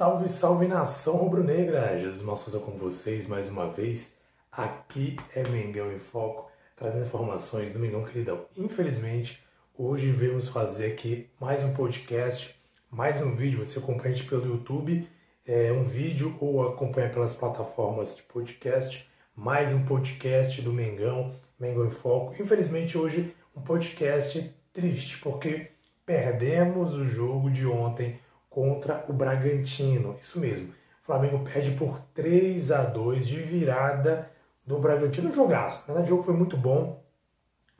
Salve, salve nação rubro-negra! Jesus Malsouza com vocês mais uma vez. Aqui é Mengão em Foco, trazendo informações do Mengão Queridão. Infelizmente, hoje vamos fazer aqui mais um podcast, mais um vídeo. Você acompanha pelo YouTube, é, um vídeo ou acompanha pelas plataformas de podcast. Mais um podcast do Mengão, Mengão em Foco. Infelizmente, hoje um podcast triste, porque perdemos o jogo de ontem contra o Bragantino. Isso mesmo. O Flamengo perde por 3 a 2 de virada do Bragantino. Jogaço. Verdade, o jogo foi muito bom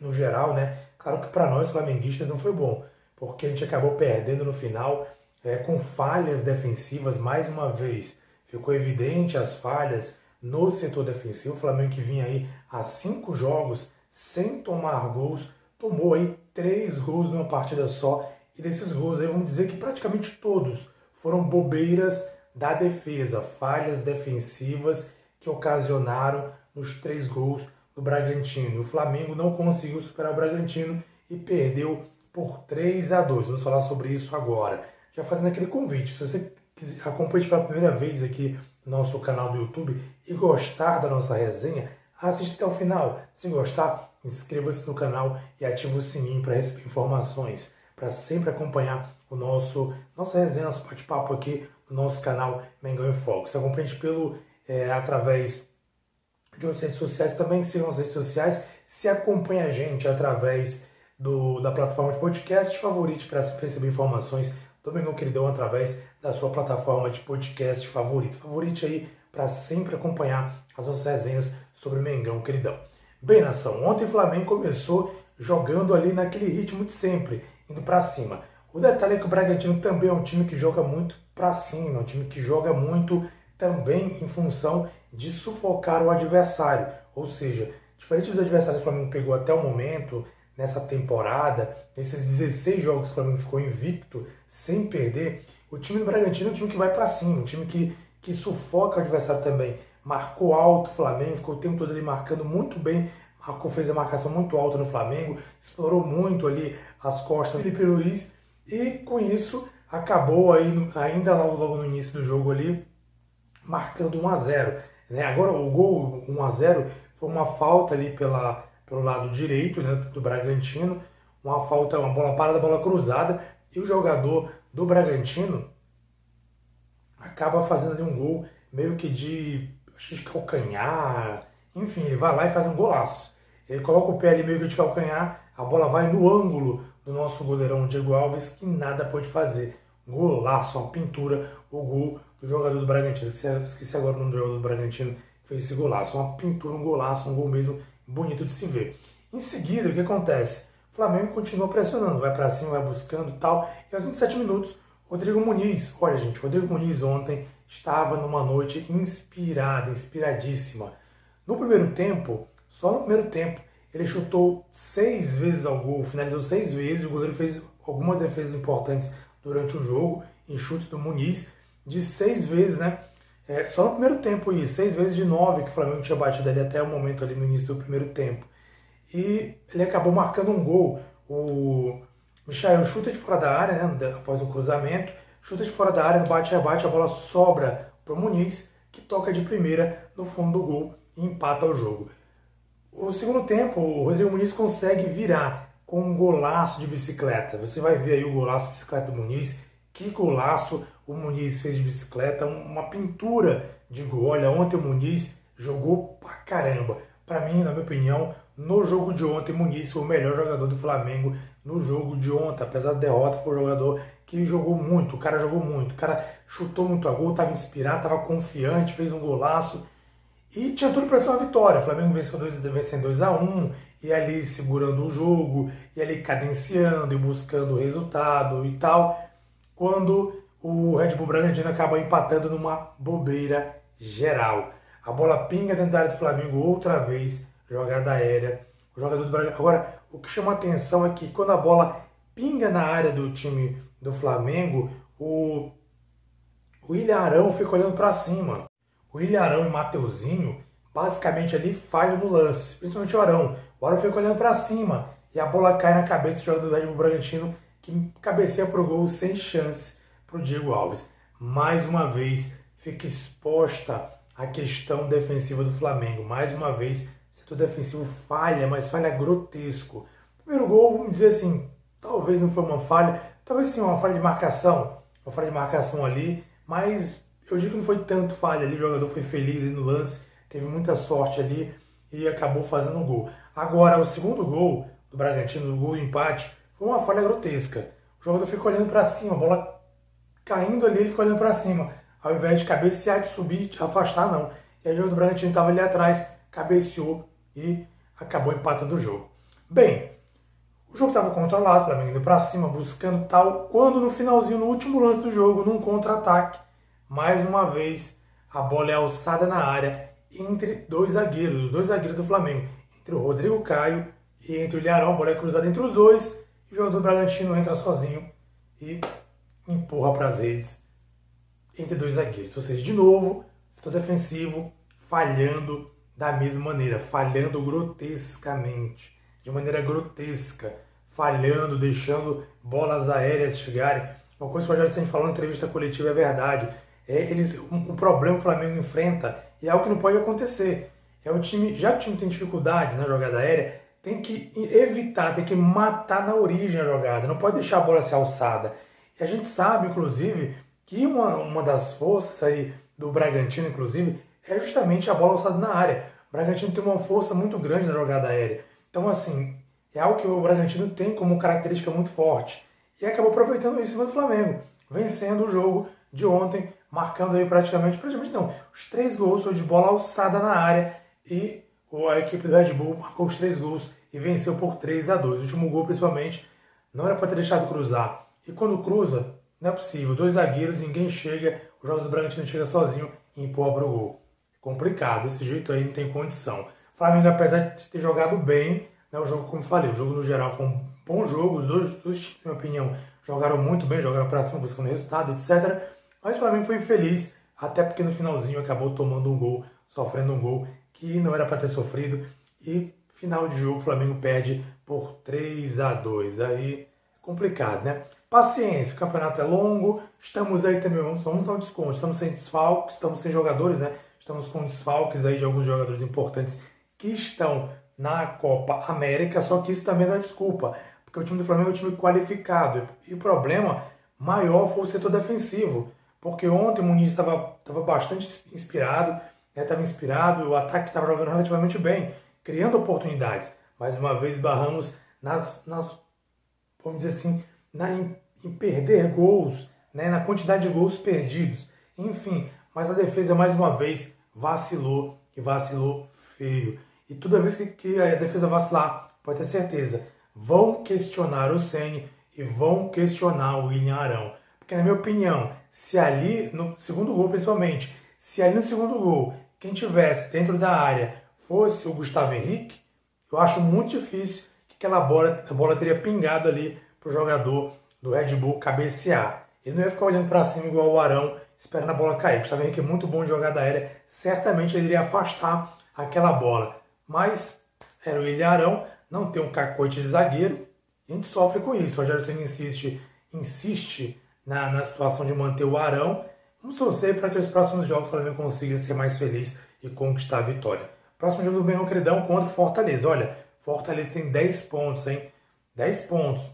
no geral, né? Claro que para nós flamenguistas não foi bom, porque a gente acabou perdendo no final é, com falhas defensivas mais uma vez. Ficou evidente as falhas no setor defensivo. O Flamengo que vinha aí há cinco jogos sem tomar gols, tomou aí três gols numa partida só e desses gols aí, vamos dizer que praticamente todos foram bobeiras da defesa, falhas defensivas que ocasionaram nos três gols do Bragantino. O Flamengo não conseguiu superar o Bragantino e perdeu por 3 a 2. Vamos falar sobre isso agora. Já fazendo aquele convite, se você acompanha pela primeira vez aqui no nosso canal do YouTube e gostar da nossa resenha, assista até o final. Se gostar, inscreva-se no canal e ative o sininho para receber informações para sempre acompanhar o nosso nossa resenha, nosso bate-papo aqui no nosso canal Mengão em Foco. Se acompanha pelo é, através de outras redes sociais, também sigam as redes sociais. Se acompanha a gente através do, da plataforma de podcast, favorite para receber informações do Mengão Queridão através da sua plataforma de podcast favorito. Favorite aí para sempre acompanhar as nossas resenhas sobre o Mengão Queridão. Bem, nação, ontem o Flamengo começou jogando ali naquele ritmo de sempre indo para cima. O detalhe é que o Bragantino também é um time que joga muito para cima, um time que joga muito também em função de sufocar o adversário. Ou seja, diferente dos adversários que o Flamengo pegou até o momento, nessa temporada, nesses 16 jogos que o Flamengo ficou invicto, sem perder, o time do Bragantino é um time que vai para cima, um time que, que sufoca o adversário também. Marcou alto o Flamengo, ficou o tempo todo ali marcando muito bem fez a marcação muito alta no Flamengo, explorou muito ali as costas do Felipe Luiz e com isso acabou aí, ainda logo, logo no início do jogo ali, marcando 1 a 0 né? Agora o gol 1 a 0 foi uma falta ali pela, pelo lado direito né, do Bragantino, uma falta, uma bola parada, bola cruzada, e o jogador do Bragantino acaba fazendo ali um gol meio que de, acho que de calcanhar, enfim, ele vai lá e faz um golaço. Ele coloca o pé ali meio que de calcanhar, a bola vai no ângulo do nosso goleirão Diego Alves, que nada pode fazer. Golaço, uma pintura, o gol do jogador do Bragantino. Esqueci agora o nome do jogador do Bragantino que fez esse golaço. Uma pintura, um golaço, um gol mesmo bonito de se ver. Em seguida, o que acontece? O Flamengo continua pressionando, vai para cima, vai buscando tal. E aos 27 minutos, Rodrigo Muniz, olha gente, Rodrigo Muniz ontem estava numa noite inspirada, inspiradíssima. No primeiro tempo, só no primeiro tempo, ele chutou seis vezes ao gol, finalizou seis vezes. O goleiro fez algumas defesas importantes durante o jogo, em chutes do Muniz, de seis vezes, né? É, só no primeiro tempo isso, seis vezes de nove que o Flamengo tinha batido ali até o momento ali no início do primeiro tempo. E ele acabou marcando um gol. O Michael chuta de fora da área, né? Após o cruzamento, chuta de fora da área, no bate-rebate, a bola sobra para o Muniz, que toca de primeira no fundo do gol e empata o jogo. O segundo tempo, o Rodrigo Muniz consegue virar com um golaço de bicicleta. Você vai ver aí o golaço de bicicleta do Muniz. Que golaço o Muniz fez de bicicleta, uma pintura de gol. Olha, ontem o Muniz jogou pra caramba. Para mim, na minha opinião, no jogo de ontem, o Muniz foi o melhor jogador do Flamengo no jogo de ontem. Apesar da derrota, foi um jogador que jogou muito. O cara jogou muito. O cara chutou muito a gol, estava inspirado, estava confiante, fez um golaço. E tinha tudo para ser uma vitória. O Flamengo venceu 2 vencendo 2 a 1 e ali segurando o jogo, e ali cadenciando e buscando o resultado e tal. Quando o Red Bull Bragantino acaba empatando numa bobeira geral. A bola pinga dentro da área do Flamengo outra vez, jogada aérea. O jogador do Brasil. Agora, o que chama atenção é que quando a bola pinga na área do time do Flamengo, o, o Ilharão fica olhando para cima. O Ilharão e Mateuzinho, basicamente ali, falham no lance, principalmente o Arão. O Arão fica olhando para cima e a bola cai na cabeça do jogador do Red Bull Bragantino, que cabeceia para o gol sem chance para o Diego Alves. Mais uma vez, fica exposta a questão defensiva do Flamengo. Mais uma vez, setor defensivo falha, mas falha grotesco. Primeiro gol, vamos dizer assim, talvez não foi uma falha, talvez sim uma falha de marcação, uma falha de marcação ali, mas eu digo que não foi tanto falha ali, o jogador foi feliz no lance, teve muita sorte ali e acabou fazendo um gol. Agora, o segundo gol do Bragantino, o gol do empate, foi uma falha grotesca. O jogador ficou olhando para cima, a bola caindo ali, ele ficou olhando para cima ao invés de cabecear, de subir, de afastar, não. E aí o jogo do Bragantino estava ali atrás, cabeceou e acabou empatando o jogo. Bem, o jogo estava controlado, o Flamengo indo para cima, buscando tal, quando no finalzinho, no último lance do jogo, num contra-ataque, mais uma vez, a bola é alçada na área entre dois zagueiros, os dois zagueiros do Flamengo, entre o Rodrigo Caio e entre o Ilharão, a bola é cruzada entre os dois, e o jogador do Bragantino entra sozinho e empurra para as redes entre dois zagueiros. Ou seja, de novo, setor defensivo falhando da mesma maneira, falhando grotescamente, de maneira grotesca, falhando, deixando bolas aéreas chegarem. Uma coisa que o Rogério Senna falou na entrevista coletiva é verdade. É, eles, um, um problema que o Flamengo enfrenta é algo que não pode acontecer. É o time, já que o time tem dificuldades na jogada aérea, tem que evitar, tem que matar na origem a jogada, não pode deixar a bola ser alçada. E a gente sabe, inclusive, que uma, uma das forças aí do Bragantino, inclusive, é justamente a bola alçada na área. O Bragantino tem uma força muito grande na jogada aérea. Então, assim, é algo que o Bragantino tem como característica muito forte. E acabou aproveitando isso no Flamengo, vencendo o jogo de ontem, marcando aí praticamente, praticamente não, os três gols foi de bola alçada na área e a equipe do Red Bull marcou os três gols e venceu por 3 a 2 O último gol, principalmente, não era para ter deixado cruzar. E quando cruza, não é possível. Dois zagueiros, ninguém chega, o jogador do Bragantino chega sozinho e empurra o gol. Complicado, desse jeito aí não tem condição. O Flamengo, apesar de ter jogado bem, né, o jogo, como falei, o jogo no geral foi um bom jogo, os dois, dois na minha opinião, jogaram muito bem, jogaram para cima, buscando resultado, etc. Mas o Flamengo foi infeliz, até porque no finalzinho acabou tomando um gol, sofrendo um gol que não era para ter sofrido. E final de jogo, o Flamengo perde por 3 a 2 Aí complicado, né? Paciência, o campeonato é longo, estamos aí também, vamos, vamos dar um desconto, estamos sem desfalques, estamos sem jogadores, né? Estamos com desfalques aí de alguns jogadores importantes que estão na Copa América, só que isso também não é desculpa, porque o time do Flamengo é um time qualificado. E o problema maior foi o setor defensivo, porque ontem o Muniz estava bastante inspirado, estava né? inspirado, o ataque estava jogando relativamente bem, criando oportunidades. Mais uma vez barramos nas, nas vamos dizer assim, na, em, em perder gols, né, na quantidade de gols perdidos. Enfim, mas a defesa mais uma vez vacilou e vacilou feio. E toda vez que, que a defesa vacilar, pode ter certeza, vão questionar o Ceni e vão questionar o William Arão. Porque, na minha opinião, se ali, no segundo gol principalmente, se ali no segundo gol, quem tivesse dentro da área fosse o Gustavo Henrique, eu acho muito difícil que aquela bola, a bola teria pingado ali para o jogador do Red Bull cabecear. Ele não ia ficar olhando para cima igual o Arão, esperando a bola cair. Gustavo Henrique é muito bom de jogada aérea, certamente ele iria afastar aquela bola. Mas era o William Arão, não tem um cacoete de zagueiro, a gente sofre com isso. O Rogério Senna insiste, insiste na, na situação de manter o Arão. Vamos torcer para que os próximos jogos o Flamengo consiga ser mais feliz e conquistar a vitória. Próximo jogo do Benão Credão contra o Fortaleza. Olha, Fortaleza tem 10 pontos, hein? 10 pontos.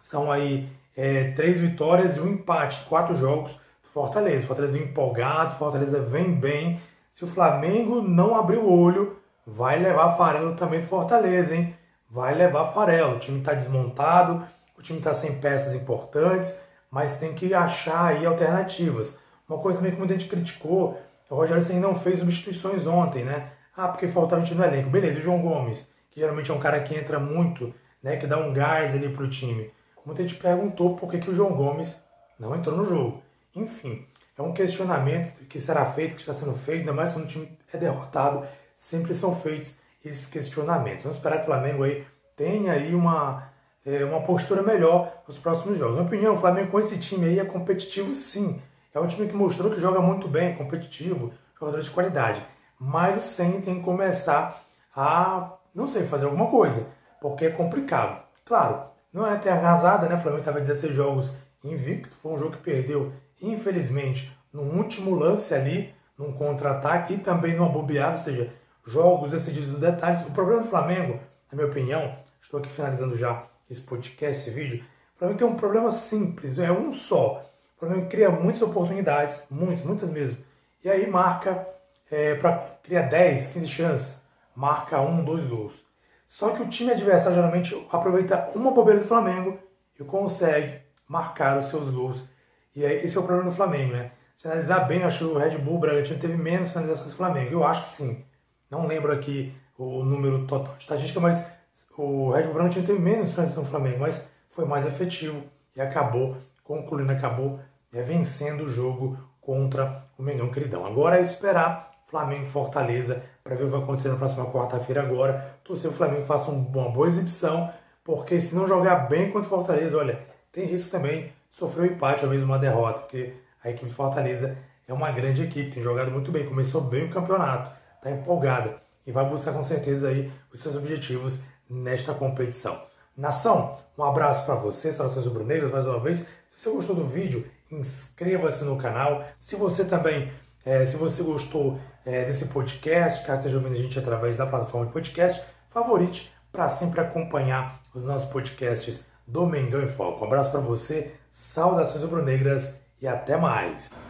São aí é, três vitórias e um empate, quatro jogos do Fortaleza. Fortaleza vem empolgado, Fortaleza vem bem. Se o Flamengo não abrir o olho, vai levar farelo também do Fortaleza, hein? Vai levar farelo. O time está desmontado, o time está sem peças importantes, mas tem que achar aí alternativas. Uma coisa meio que muita gente criticou, o Rogério Senna não fez substituições ontem, né? Ah, porque faltava gente no elenco. Beleza, e o João Gomes, que geralmente é um cara que entra muito, né, que dá um gás ali pro time. Muita gente perguntou por que, que o João Gomes não entrou no jogo. Enfim, é um questionamento que será feito, que está sendo feito, ainda mais quando o time é derrotado, sempre são feitos esses questionamentos. Vamos esperar que o Flamengo aí tenha aí uma, é, uma postura melhor nos próximos jogos. Na minha opinião, o Flamengo com esse time aí é competitivo sim. É um time que mostrou que joga muito bem, competitivo, jogador de qualidade. Mas o Senna tem que começar a, não sei, fazer alguma coisa, porque é complicado. Claro, não é até arrasada, né? O Flamengo estava 16 jogos invicto, foi um jogo que perdeu, infelizmente, no último lance ali, num contra-ataque e também numa bobeada, ou seja, jogos decididos no detalhes. O problema do Flamengo, na minha opinião, estou aqui finalizando já esse podcast, esse vídeo, o Flamengo tem um problema simples, é um só. O Flamengo cria muitas oportunidades, muitas, muitas mesmo. E aí marca, é, para criar 10, 15 chances, marca um, dois gols. Só que o time adversário geralmente aproveita uma bobeira do Flamengo e consegue marcar os seus gols. E aí, esse é o problema do Flamengo, né? Se analisar bem, acho que o Red Bull Bragantino teve menos finalizações do Flamengo. Eu acho que sim. Não lembro aqui o número total de estatística, mas o Red Bull Bragantino teve menos finalização do Flamengo, mas foi mais efetivo e acabou concluindo, acabou é, vencendo o jogo contra o Mengão Queridão. Agora é esperar Flamengo e Fortaleza para ver o que vai acontecer na próxima quarta-feira agora. Torcer o Flamengo faça uma boa exibição, porque se não jogar bem contra o Fortaleza, olha, tem risco também de sofrer um empate ou mesmo uma derrota, porque a equipe de Fortaleza é uma grande equipe, tem jogado muito bem, começou bem o campeonato, está empolgada e vai buscar com certeza aí os seus objetivos nesta competição. Nação, um abraço para você, saudações rubro-negras mais uma vez. Se você gostou do vídeo, inscreva-se no canal. Se você também, é, se você gostou é, desse podcast, caso esteja ouvindo a gente através da plataforma de podcast, favorite para sempre acompanhar os nossos podcasts do Mengão em Foco. Um abraço para você, saudações rubro-negras e até mais!